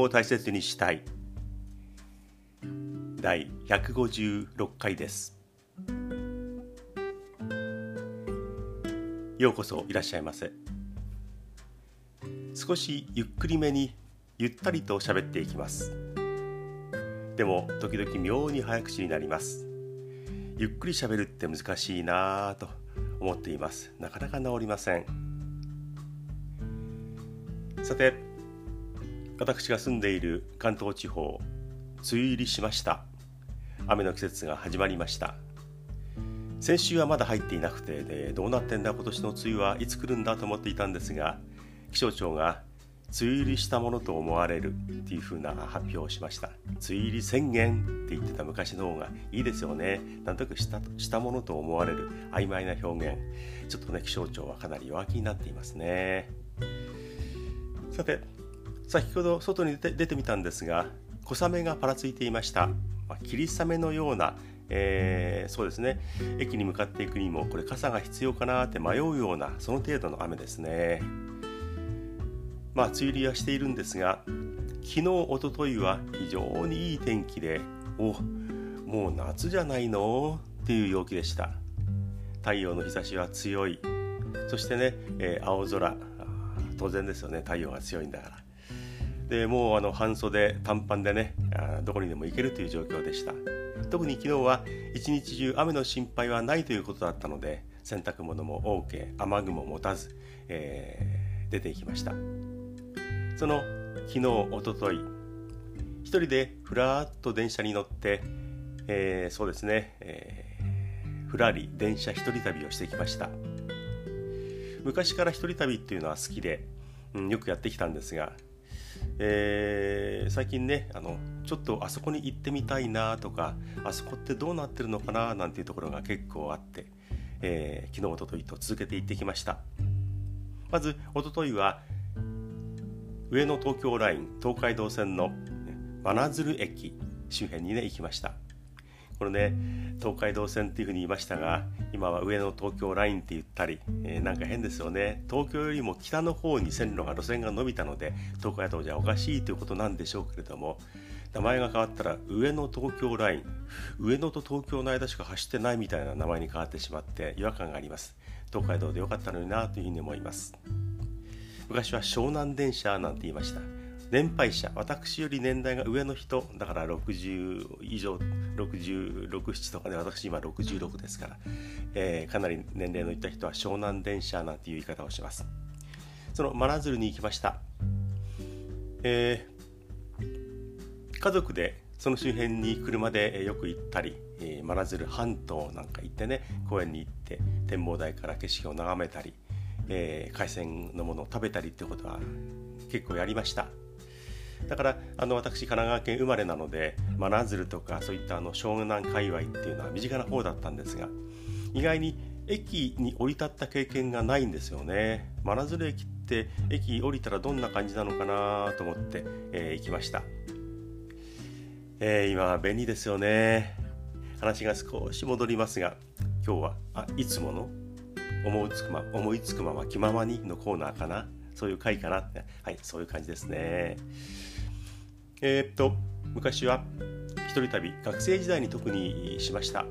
を大切にしたい。第156回です。ようこそいらっしゃいませ。少しゆっくりめにゆったりと喋っていきます。でも時々妙に早口になります。ゆっくり喋るって難しいなぁと思っています。なかなか治りません。さて私が住んでいる関東地方梅雨入りしました。雨の季節が始まりました。先週はまだ入っていなくてでどうなってんだ今年の梅雨はいつ来るんだと思っていたんですが気象庁が梅雨入りしたものと思われるっていう風な発表をしました。梅雨入り宣言って言ってた昔の方がいいですよね。なんとなくしたしたものと思われる曖昧な表現。ちょっとね気象庁はかなり弱気になっていますね。さて先ほど外に出て出てみたんですが小雨がぱらついていました、まあ、霧雨のようなえー、そうですね。駅に向かっていくにもこれ傘が必要かなって迷うようなその程度の雨ですね。まあ梅雨入りはしているんですが昨日おとといは非常にいい天気でおもう夏じゃないの？っていう陽気でした。太陽の日差しは強い。そしてね、えー、青空。当然ですよね。太陽が強いんだから。でもうあの半袖短パンでねあどこにでも行けるという状況でした。特に昨日は一日中雨の心配はないということだったので洗濯物も OK 雨具も持たず、えー、出ていきました。その昨日おととい一人でふらっと電車に乗って、えー、そうですね、えー、ふらり電車一人旅をしてきました。昔から一人旅っていうのは好きで、うん、よくやってきたんですがえー、最近ねあのちょっとあそこに行ってみたいなとかあそこってどうなってるのかななんていうところが結構あって、えー、昨日おとといと続けて行ってきました。まずおとといは上野東京ライン東海道線の真鶴駅周辺にね行きました。これね東海道線っていうふうに言いましたが今は上の東京ラインって言ったり、えー、なんか変ですよね。東京よりも北の方に線路が路線が伸びたので東海道じゃおかしいということなんでしょうけれども名前が変わったら上野東京ライン上野と東京の間しか走ってないみたいな名前に変わってしまって違和感があります。東海道でよかったのになというふうに思います。昔は湘南電車なんて言いました。年配者私より年代が上の人だから60以上667とかで私今66ですから、えー、かなり年齢のいった人は湘南電車なんていう言い方をします。その真鶴に行きました、えー、家族でその周辺に車でよく行ったり真鶴半島なんか行ってね公園に行って展望台から景色を眺めたり、えー、海鮮のものを食べたりってことは結構やりました。だからあの私神奈川県生まれなので真鶴とかそういったあの湘南界隈っていうのは身近な方だったんですが意外に駅に降り立った経験がないんですよね。真鶴駅って駅降りたらどんな感じなのかなと思って、えー、行きました、えー、今は便利ですよね。話が少し戻りますが今日はあいつもの思いつくま思いつくまま気ままにのコーナーかな。そういう回かなって。はいそういう感じですね。えー、っと昔は一人旅学生時代に特にしました。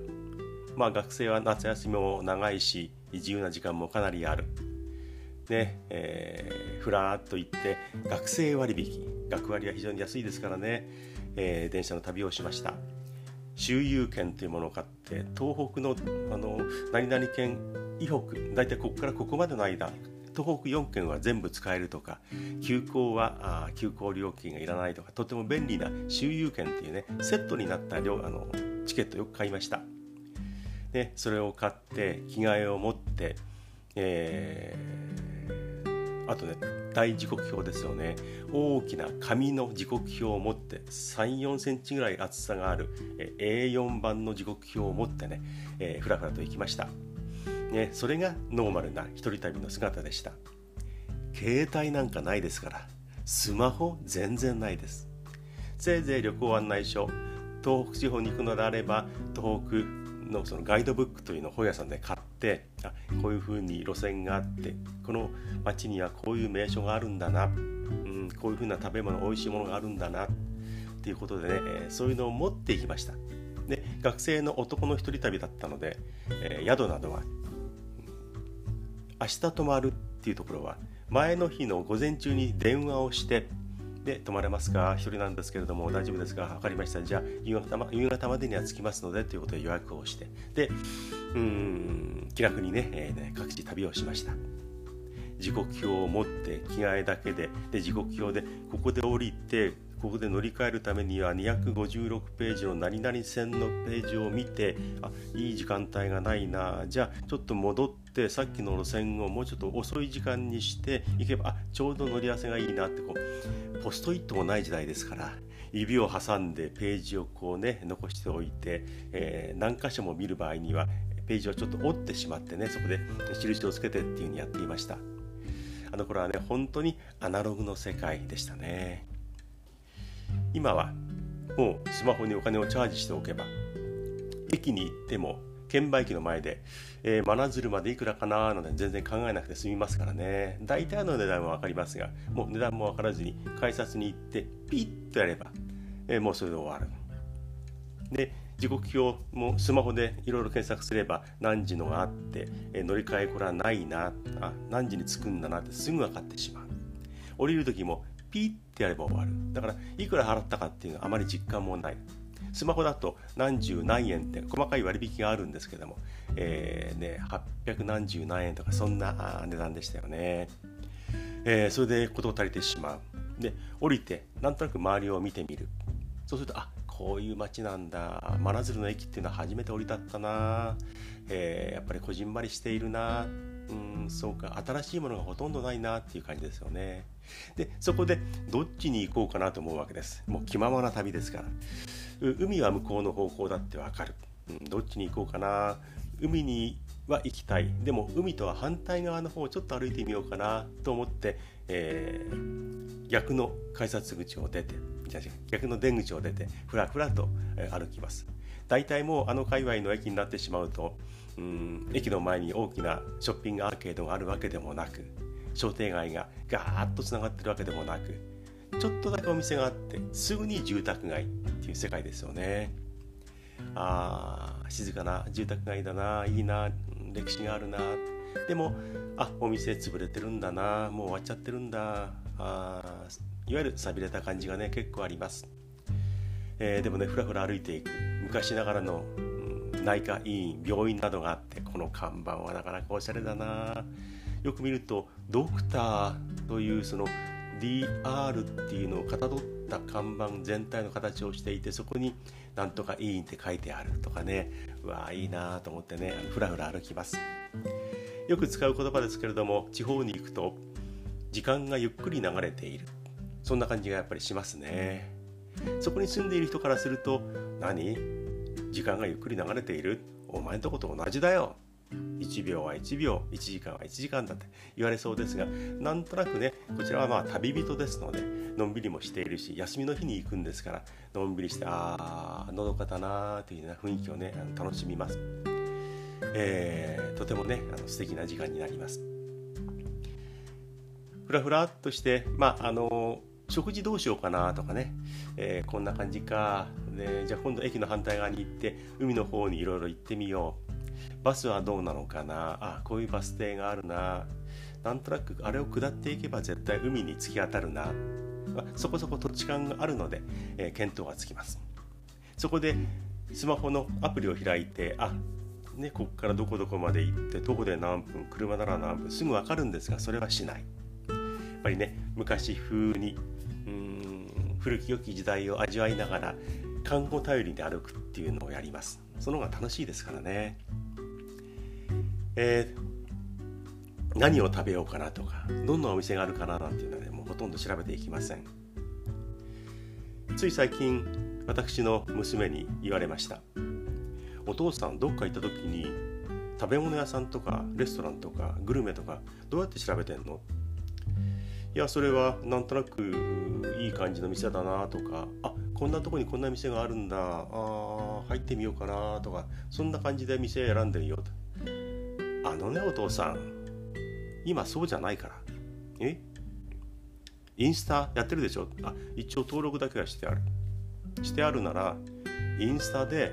まあ学生は夏休みも長いし自由な時間もかなりある。ねえー、ふらっと行って学生割引。学割は非常に安いですからね、えー、電車の旅をしました。周遊券というものを買って東北のあの何々県以北大体ここからここまでの間東北4県は全部使えるとか急行はあ急行料金がいらないとかとても便利な周遊券っていうねセットになった量あのチケットよく買いました。でそれを買って着替えを持って、えー、あとね大時刻表ですよね。大きな紙の時刻表を持って3 4センチぐらい厚さがある、A4 版の時刻表を持ってね、え、ふらふらと行きました。ね、それがノーマルな一人旅の姿でした。携帯なんかないですから。スマホ全然ないです。せいぜい旅行案内所東北地方に行くのであれば東北のそのガイドブックというのを本屋さんで買ってあこういうふうに路線があってこの町にはこういう名所があるんだな、うん、こういうふうな食べ物おいしいものがあるんだなっていうことでね、えー、そういうのを持っていきました。で学生の男の一人旅だったので、えー、宿などは明日泊まるっていうところは前の日の午前中に電話をしてで泊まれますか？1人なんですけれども大丈夫ですか？分かりました。じゃあ夕方ま夕方までには着きますのでということで予約をして。でうん気楽にね,、えー、ね各地旅をしました。時刻表を持って着替えだけで。で時刻表でここで降りてここで乗り換えるためには256ページの何々線のページを見てあいい時間帯がないな。じゃあちょっと戻ってさっきの路線をもうちょっと遅い時間にして行けばあちょうど乗り合わせがいいなってこうポストイットもない時代ですから指を挟んでページをこうね残しておいて、えー、何箇所も見る場合にはページをちょっと折ってしまってねそこで印をつけてっていうふうにやっていました。あの頃はね本当にアナログの世界でしたね。今はもうスマホにお金をチャージしておけば駅に行っても券売機の前で、えー、真鶴までいくらかなので全然考えなくて済みますからね。大体の値段は分かりますがもう値段も分からずに改札に行ってピッとやれば、えー、もうそれで終わる。で時刻表もスマホでいろいろ検索すれば何時のがあって、えー、乗り換えこれはないなあ何時に着くんだなってすぐ分かってしまう。降りる時もピッてやれば終わる。だからいくら払ったかっていうのはあまり実感もない。スマホだと何十何円って細かい割引があるんですけども、えーね、800何十何円とかそんな値段でしたよね、えー、それで事を足りてしまう。で降りてなんとなく周りを見てみる。そうするとあこういう街なんだ。真鶴の駅っていうのは初めて降り立ったな、えー、やっぱりこじんまりしているな。うんそうか新しいものがほとんどないなっていう感じですよね。でそこでどっちに行こうかなと思うわけです。もう気ままな旅ですから。海は向こうの方向だってわかる、うん、どっちに行こうかな。海には行きたい。でも海とは反対側の方をちょっと歩いてみようかな。と思って、えー、逆の改札口を出て逆の出口を出てふらふらと歩きます。大体もうあの界隈の駅になってしまうとうん駅の前に大きなショッピングアーケードがあるわけでもなく商店街がガーッとつながってるわけでもなくちょっとだけお店があってすぐに住宅街っていう世界ですよね。あー静かな住宅街だないいな歴史があるな。でもあお店潰れてるんだなもう終わっちゃってるんだ。あいわゆる寂れた感じがね結構あります、えー、でもねふらふら歩いていく。昔ながらの内科医院病院などがあってこの看板はなかなかおしゃれだな。よく見るとドクターというその DR っていうのをかたどった看板全体の形をしていてそこになんとか医院って書いてあるとかね。うわいいなと思ってねふらふら歩きます。よく使う言葉ですけれども地方に行くと時間がゆっくり流れている。そんな感じがやっぱりしますね。そこに住んでいる人からすると何？時間がゆっくり流れている。お前んとこと同じだよ。1秒は1秒1時間は1時間だって。言われそうですがなんとなくねこちらはまあ旅人ですのでのんびりもしているし休みの日に行くんですからのんびりしてああのどかだなーというような雰囲気をね楽しみます、えー、とてもねあの素敵な時間になります。ふらふらっとしてまああの食事どうしようかなとかね、えー、こんな感じか。でじゃあ今度駅の反対側に行って海の方にいろいろ行ってみよう。バスはどうなのかな。あこういうバス停があるな。なんとなくあれを下っていけば絶対海に突き当たるな、まあ、そこそこ土地勘があるので、えー、見当がつきます。そこでスマホのアプリを開いてあね、ここからどこどこまで行ってどこで何分車なら何分すぐ分かるんですがそれはしない。やっぱりね昔風にうん。古き良き時代を味わいながら看護頼りで歩くっていうのをやります。その方が楽しいですからね。えー、何を食べようかなとかどんなお店があるかななんていうのはねもうほとんど調べていきません。つい最近私の娘に言われました。お父さんどっか行った時に食べ物屋さんとかレストランとかグルメとかどうやって調べてんの？いやそれはなんとなくいい感じの店だなとかあこんなとこにこんな店があるんだあ入ってみようかなとかそんな感じで店選んでるよと。あのねお父さん今そうじゃないから。え？インスタやってるでしょ？あ一応登録だけはしてある。してあるならインスタで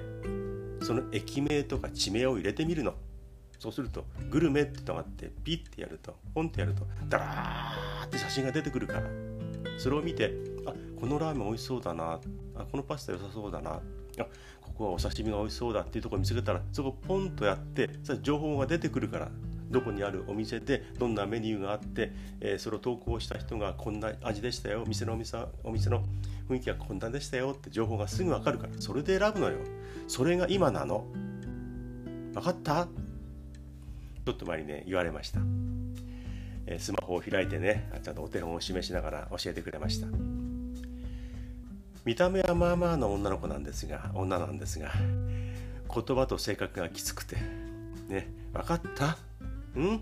その駅名とか地名を入れてみるの。そうするとグルメってのがあってピッてやるとポンってやるとダラーって写真が出てくるからそれを見てあこのラーメン美味しそうだなあこのパスタ良さそうだなあここはお刺身が美味しそうだっていうところ見つけたらそこポンとやってそ情報が出てくるからどこにあるお店でどんなメニューがあって、えー、それを投稿した人がこんな味でしたよ店のお店お店の雰囲気はこんなでしたよって情報がすぐ分かるからそれで選ぶのよ。それが今なの。分かった？ちょっと前にね言われました、えー、スマホを開いてねちゃんとお手本を示しながら教えてくれました。見た目はまあまあの女の子なんですが女なんですが言葉と性格がきつくてね分かった？ん？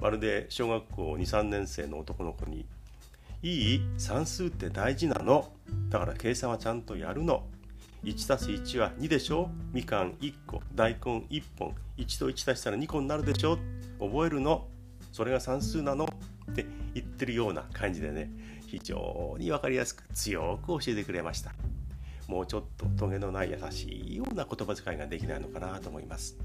まるで小学校23年生の男の子に「いい？算数って大事なの？だから計算はちゃんとやるの」1たす1は2でしょみかん1個大根1本1と1足したら2個になるでしょ覚えるの？それが算数なの？って言ってるような感じでね。非常に分かりやすく強く教えてくれました。もうちょっとトゲのない優しいような言葉遣いができないのかなと思います。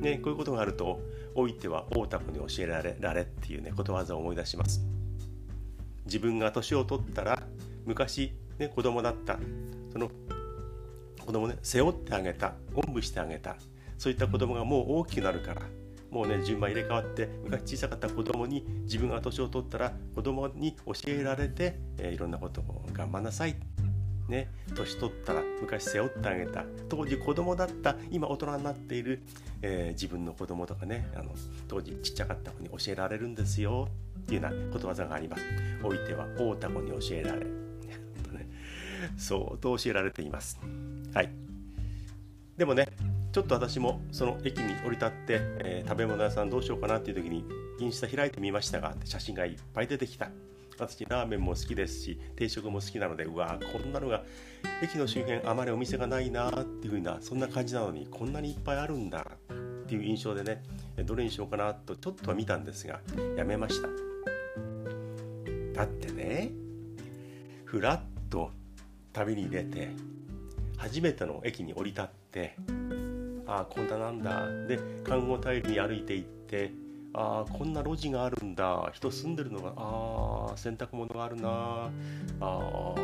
ねこういうことがあると老いては大田子に教えられられっていうねことわざを思い出します。自分が年を取ったら昔ね子供だったその子供ね背負ってあげたおんぶしてあげた。そういった子供がもう大きくなるからもうね順番入れ替わって昔小さかった子供に自分が年を取ったら子供に教えられて、えー、いろんなことを頑張んなさい。ね年取ったら昔背負ってあげた。当時子供だった今大人になっている、えー、自分の子供とかねあの当時ちっちゃかった子に教えられるんですよ。っていうようなことわざがあります。おいては大田子に教えられ相当教えられています。はい。でもね、ちょっと私もその駅に降り立って、えー、食べ物屋さんどうしようかなっていう時にインスタ開いてみましたが写真がいっぱい出てきた私ラーメンも好きですし定食も好きなのでうわこんなのが駅の周辺あまりお店がないなっていう風なそんな感じなのにこんなにいっぱいあるんだっていう印象でねどれにしようかなとちょっとは見たんですがやめましただってねふらっと旅に出て初めての駅に降り立ってああこんななんだで看護頼りに歩いていってああこんな路地があるんだ人住んでるのがああ洗濯物があるなああ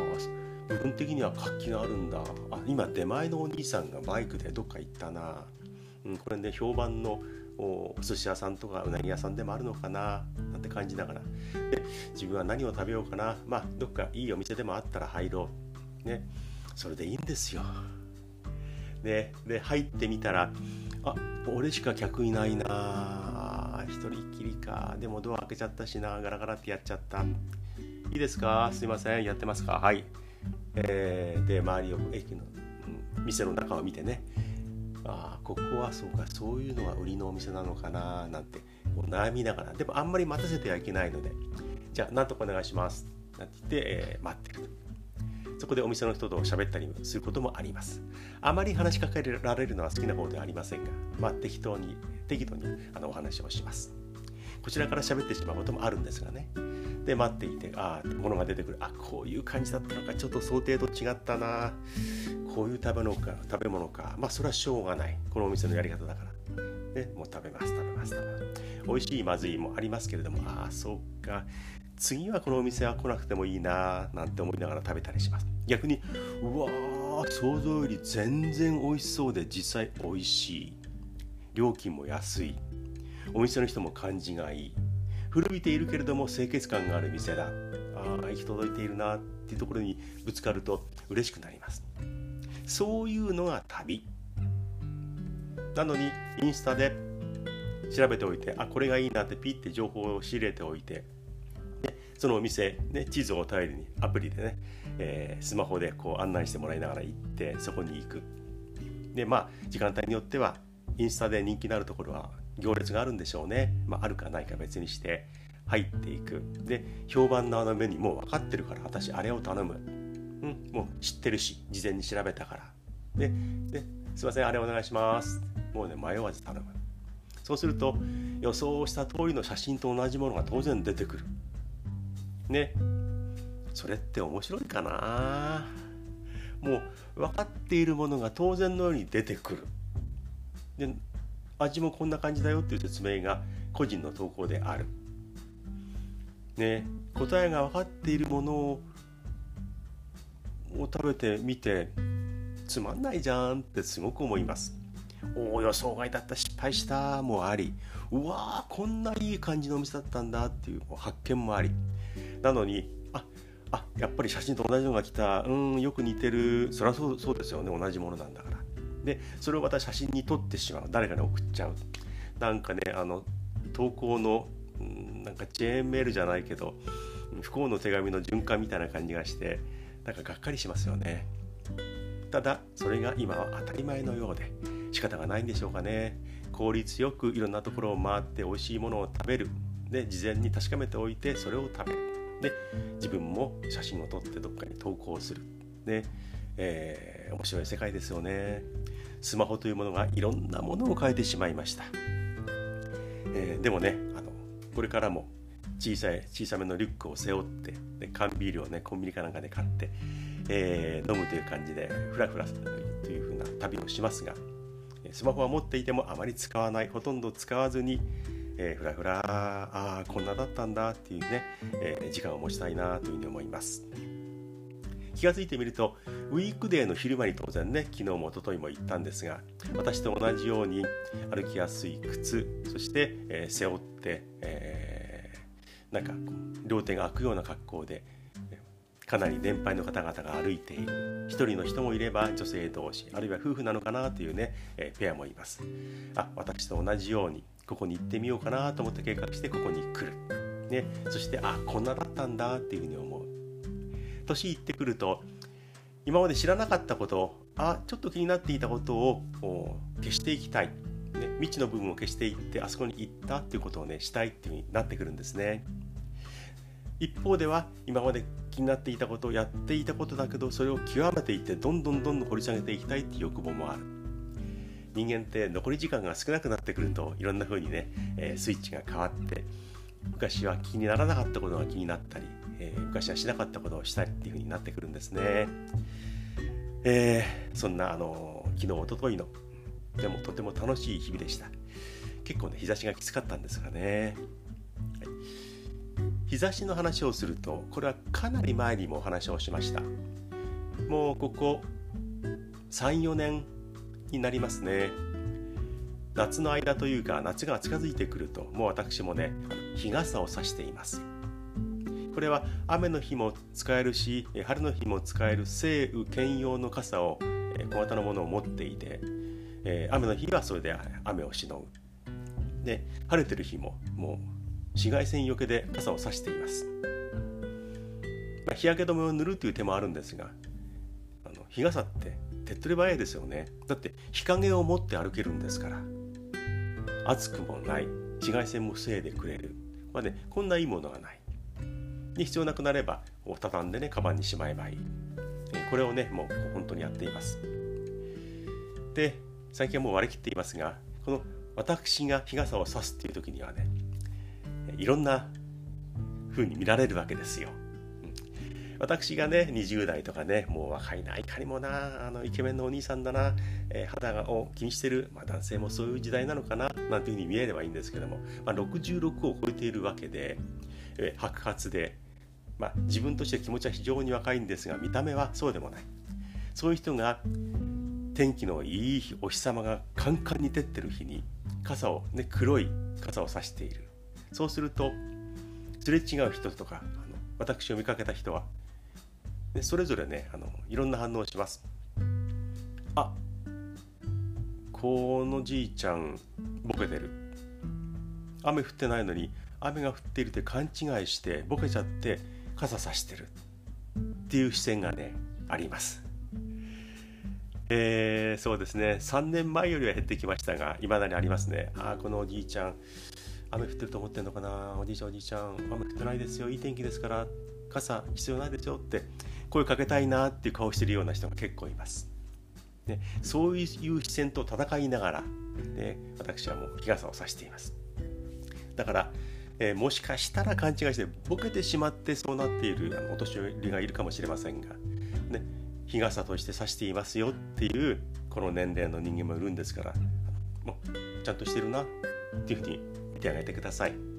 部分的には活気があるんだあ今出前のお兄さんがバイクでどっか行ったな、うん、これね評判のお寿司屋さんとかうなぎ屋さんでもあるのかななんて感じながら。で自分は何を食べようかなまあどっかいいお店でもあったら入ろうねそれでいいんですよ。ね、で入ってみたらあ俺しか客いないな一人きりかでもドア開けちゃったしなガラガラってやっちゃった。いいですか？すいません。やってますか？はい。えー、で周りを駅の、店の中を見てね。あここはそうかそういうのが売りのお店なのかななんて悩みながら。でもあんまり待たせてはいけないので。じゃあなんとかお願いします。なんて言って、えー、待ってる。そこでお店の人と喋ったりすることもあります。あまり話しかけられるのは好きな方ではありませんが、まあ、適当に適度にあのお話をします。こちらから喋ってしまうこともあるんですがね。で待っていてああ物が出てくる。あこういう感じだったのか。ちょっと想定と違ったな。こういう食べ物か食べ物か。まあそれはしょうがない。このお店のやり方だから。ねもう食べます食べます食べます。美味しいまずいもありますけれども。ああそうか。次はこのお店は来なくてもいいななんて思いながら食べたりします。逆にうわー想像より全然美味しそうで実際美味しい。料金も安い。お店の人も感じがいい。古びているけれども清潔感がある店だ。ああ行き届いているなっていうところにぶつかると嬉しくなります。そういうのが旅。なのにインスタで調べておいてあこれがいいなってピッて情報を仕入れておいてそのお店、ね、地図を頼りにアプリでね、えー、スマホでこう案内してもらいながら行ってそこに行く。でまあ時間帯によってはインスタで人気のあるところは行列があるんでしょうね、まあ、あるかないか別にして入っていく。で評判のあの目にもう分かってるから私あれを頼む。うん、もう知ってるし事前に調べたから。でですいませんあれお願いします。もうね迷わず頼む。そうすると予想した通りの写真と同じものが当然出てくる。ね。それって面白いかな。もう分かっているものが当然のように出てくる。で味もこんな感じだよっていう説明が個人の投稿である。ね。答えが分かっているものを食べてみてつまんないじゃんってすごく思います。おお予想外だった失敗したもあり。うわーこんないい感じのお店だったんだっていう発見もあり。なのにああやっぱり写真と同じのが来たうんよく似てる。そりゃそうそうですよね。同じものなんだから。でそれをまた写真に撮ってしまう。誰かに送っちゃう。なんかねあの投稿のなんかチェーンメールじゃないけど不幸の手紙の循環みたいな感じがしてなんかがっかりしますよね。ただそれが今は当たり前のようで仕方がないんでしょうかね。効率よくいろんなところを回って美味しいものを食べる。で事前に確かめておいてそれを食べる。で自分も写真を撮ってどっかに投稿する。で、えー、面白い世界ですよね。スマホというものがいろんなものを変えてしまいました、えー、でもねあのこれからも小さい小さめのリュックを背負ってで缶ビールをねコンビニかなんかで買って、えー、飲むという感じでフラフラするというふうな旅をしますがスマホは持っていてもあまり使わない。ほとんど使わずに、えー、ふらふらああこんなだったんだっていうね、えー、時間を持ちたいなというふうに思います。気が付いてみるとウィークデーの昼間に当然ね昨日も一昨日も行ったんですが私と同じように歩きやすい靴そして、えー、背負って、えー、なんか両手が開くような格好でかなり年配の方々が歩いている一人の人もいれば女性同士あるいは夫婦なのかなというね、えー、ペアもいます。あ私と同じようにここに行ってみようかなと思って計画してここに来る、ね、そしてあこんなだったんだっていうふうに思う。年いってくると今まで知らなかったことあちょっと気になっていたことを消していきたい、ね、未知の部分を消していってあそこに行ったっていうことをねしたいっていうふうになってくるんですね。一方では今まで気になっていたことをやっていたことだけどそれを極めていってどんどんどんどん掘り下げていきたいっていう欲望もある。人間って残り時間が少なくなってくるといろんな風にね、えー、スイッチが変わって昔は気にならなかったことが気になったり、えー、昔はしなかったことをしたりっていう風になってくるんですね、えー、そんなあの昨日おとといのでもとても楽しい日々でした。結構ね日差しがきつかったんですがね、はい。日差しの話をするとこれはかなり前にもお話をしました。もうここ34年になりますね。夏の間というか夏が近づいてくるともう私もね日傘を差しています。これは雨の日も使えるし春の日も使える晴雨兼用の傘を小型のものを持っていて雨の日はそれで雨をしのぐで晴れてる日ももう紫外線よけで傘を差しています、まあ、日焼け止めを塗るという手もあるんですがあの日傘って手っ取り早いですよね。だって日陰を持って歩けるんですから。暑くもない。紫外線も防いでくれる、まあね、こんないいものがない。に必要なくなれば畳んでねカバンにしまえばいい。これをねもう本当にやっています。で最近はもう割り切っていますがこの私が日傘を差すっていう時にはねいろんな風に見られるわけですよ。私がね20代とかねもう若いないかにもなあのイケメンのお兄さんだな、えー、肌を気にしてる、まあ、男性もそういう時代なのかななんていうふうに見えればいいんですけども、まあ、66を超えているわけで、えー、白髪で、まあ、自分として気持ちは非常に若いんですが見た目はそうでもない。そういう人が天気のいい日お日様がカンカンに照ってる日に傘をね黒い傘を差している。そうするとすれ違う人とかあの私を見かけた人は、ね、それぞれねあのいろんな反応をします。あこのじいちゃんボケてる。雨降ってないのに雨が降っているって勘違いしてボケちゃって傘さしてる。っていう視線がねあります。えー、そうですね。3年前よりは減ってきましたがいまだにありますね。ああこのおじいちゃん雨降ってると思ってんのかな。おじいちゃんおじいちゃん雨降ってないですよ。いい天気ですから傘必要ないですよって声かけたいなっていう顔してるような人が結構います。ね、そういう視線と戦いながら、ね、私はもう日傘を差しています。だから、えー、もしかしたら勘違いしてボケてしまってそうなっているあのお年寄りがいるかもしれませんが、ね、日傘として差していますよっていうこの年齢の人間もいるんですからもうちゃんとしてるなっていうふうに見てあげてください。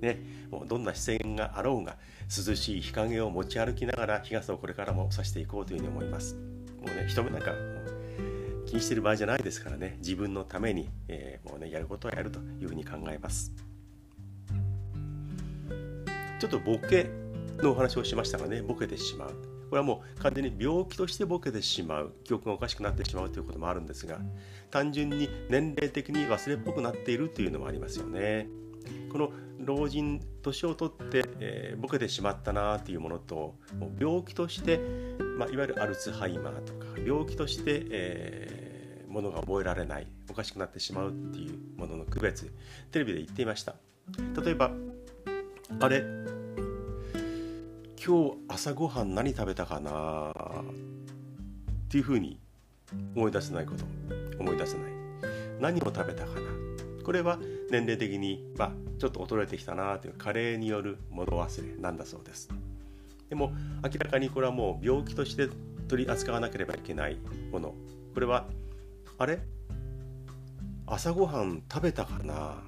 ね、もうどんな視線があろうが涼しい日陰を持ち歩きながら日傘をこれからも差していこうというふうに思います。もうね人目なんか気にしてる場合じゃないですからね自分のために、えー、もうねやることはやるというふうに考えます。ちょっとボケのお話をしましたがねボケてしまうこれはもう完全に病気としてボケてしまう記憶がおかしくなってしまうということもあるんですが単純に年齢的に忘れっぽくなっているというのもありますよねこの老人年を取って、えー、ボケてしまったなというものと病気として、まあ、いわゆるアルツハイマーとか病気として、えー、ものが覚えられないおかしくなってしまうっていうものの区別テレビで言っていました。例えばあれ今日朝ごはん何食べたかなっていうふうに思い出せないこと思い出せない。何を食べたかな。これは年齢的に、まあ、ちょっと衰えてきたなという加齢による物忘れなんだそうです。でも明らかにこれはもう病気として取り扱わなければいけないもの。これはあれ？朝ごはん食べたかな？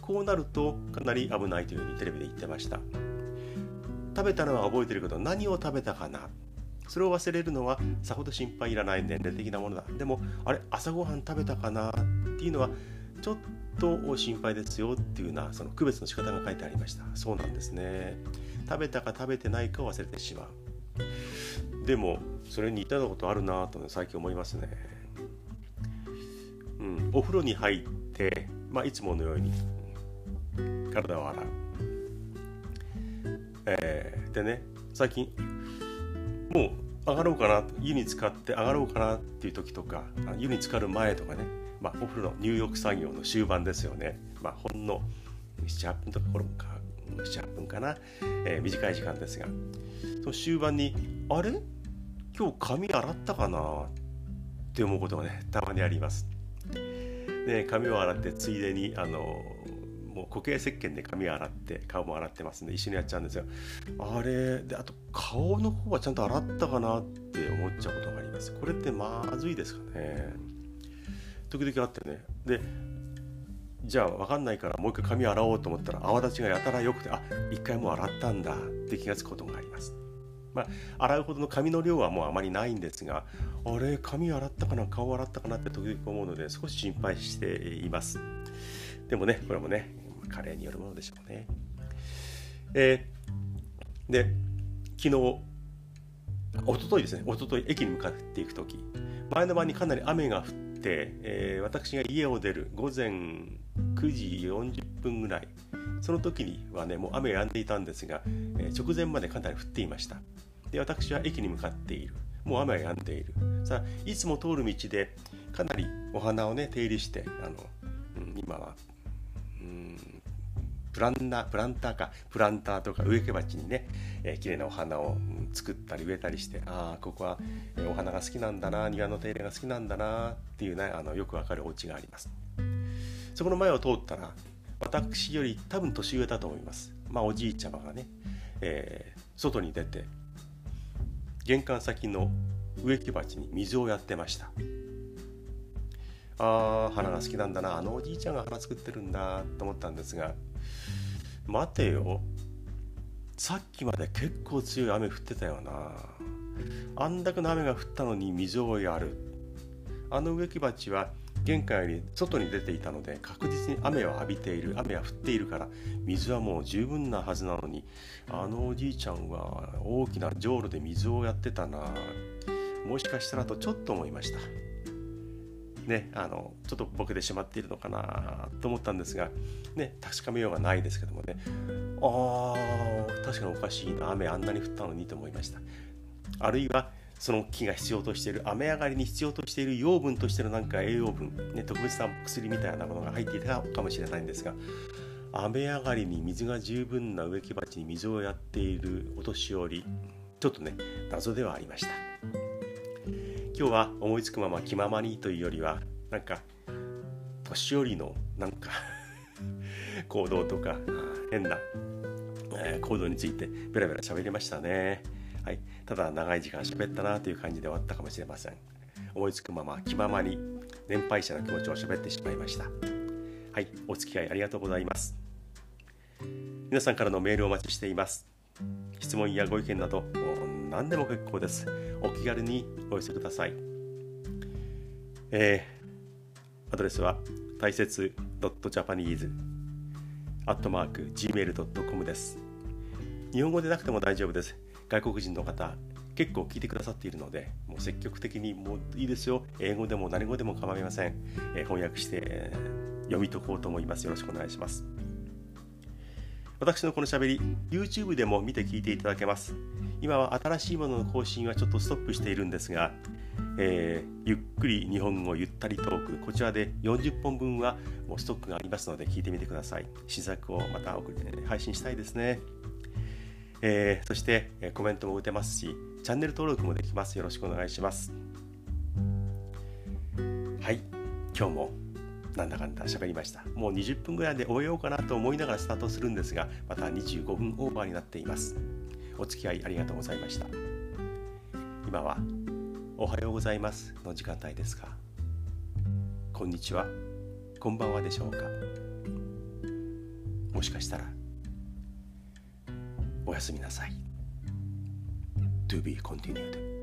こうなるとかなり危ないというふうにテレビで言ってました。食べたのは覚えてるけど何を食べたかな？それを忘れるのはさほど心配いらない年齢的なものだ。でもあれ？朝ごはん食べたかな？っていうのはちょっと心配ですよっていうようなその区別の仕方が書いてありました。そうなんですね。食べたか食べてないかを忘れてしまう。でもそれに似たようなことあるなと最近思いますね。うん。お風呂に入ってまあいつものように体を洗う。えー、でね最近もう上がろうかな湯に浸かって上がろうかなっていう時とか湯に浸かる前とかね、まあ、お風呂の入浴作業の終盤ですよね、まあ、ほんの78分とかこれか78分かな、えー、短い時間ですが。その終盤にあれ？今日髪洗ったかな？って思うことがねたまにあります。ね、髪を洗ってついでにあのもう固形石鹸で髪を洗って顔も洗ってますんで一緒にやっちゃうんですよ。あれ？であと顔の方はちゃんと洗ったかなって思っちゃうことがあります。これってまずいですかね？時々あってね。でじゃあ分かんないからもう一回髪洗おうと思ったら泡立ちがやたら良くてあ一回もう洗ったんだって気が付くことがあります。まあ、洗うほどの髪の量はもうあまりないんですがあれ髪洗ったかな顔洗ったかなって時々思うので少し心配しています。でもねこれもね加齢によるものでしょうね。えー、で昨日一昨日ですね。一昨日駅に向かっていく時。前の晩にかなり雨が降って、えー、私が家を出る午前9時40分ぐらいその時にはねもう雨が止んでいたんですが、えー、直前までかなり降っていました。で私は駅に向かっている。もう雨が止んでいる。さあいつも通る道でかなりお花をね手入れしてあの、うん、今はプランナープランターかプランターとか植木鉢にね、えー、綺麗なお花を作ったり植えたりしてああここは、お花が好きなんだな庭の手入れが好きなんだなっていうねあのよくわかるお家があります。そこの前を通ったら私より多分年上だと思います。まあおじいちゃまがね、えー、外に出て玄関先の植木鉢に水をやってました。ああ花が好きなんだなあのおじいちゃんが花作ってるんだと思ったんですが待てよ。さっきまで結構強い雨降ってたよな。あんだけの雨が降ったのに水をやる。あの植木鉢は玄関より外に出ていたので確実に雨を浴びている。雨は降っているから水はもう十分なはずなのに。あのおじいちゃんは大きなじょうろで水をやってたな。もしかしたらとちょっと思いました。ね、あのちょっとボケてしまっているのかなと思ったんですが、ね、確かめようがないですけどもね。あ確かにおかしいな雨あんなに降ったのにと思いました。あるいはその木が必要としている雨上がりに必要としている養分としてのなんか栄養分、ね、特別な薬みたいなものが入っていたかもしれないんですが雨上がりに水が十分な植木鉢に水をやっているお年寄りちょっとね謎ではありました。今日は思いつくまま気ままにというよりはなんか年寄りのなんか 行動とか変な、え、行動についてベラベラ喋りましたね。はい、ただ長い時間喋ったなという感じで終わったかもしれません。思いつくまま気ままに年配者の気持ちを喋ってしまいました。はい。お付き合いありがとうございます。皆さんからのメールをお待ちしています。質問やご意見など何でも結構です。お気軽にお寄せください。えー、アドレスは大切 .japanese アットマーク gmail.com です。日本語でなくても大丈夫です。外国人の方結構聞いてくださっているのでもう積極的にもういいですよ。英語でも何語でも構いません、えー、翻訳して、えー、読み解こうと思います。よろしくお願いします。私のこのしゃべり YouTube でも見て聞いていただけます今は新しいものの更新はちょっとストップしているんですが、えー、ゆっくり日本語ゆったりトークこちらで40本分はもうストックがありますので聞いてみてください試作をまた送り配信したいですねえー、そして、コメントも打てますし、チャンネル登録もできます。よろしくお願いします。はい、今日もなんだかんだ喋りました。もう20分ぐらいで終えようかなと思いながらスタートするんですが、また25分オーバーになっています。お付き合いありがとうございました。今は、おはようございますの時間帯ですか。こんにちは、こんばんはでしょうか。もしかしたら、おやすみなさい。To be continued.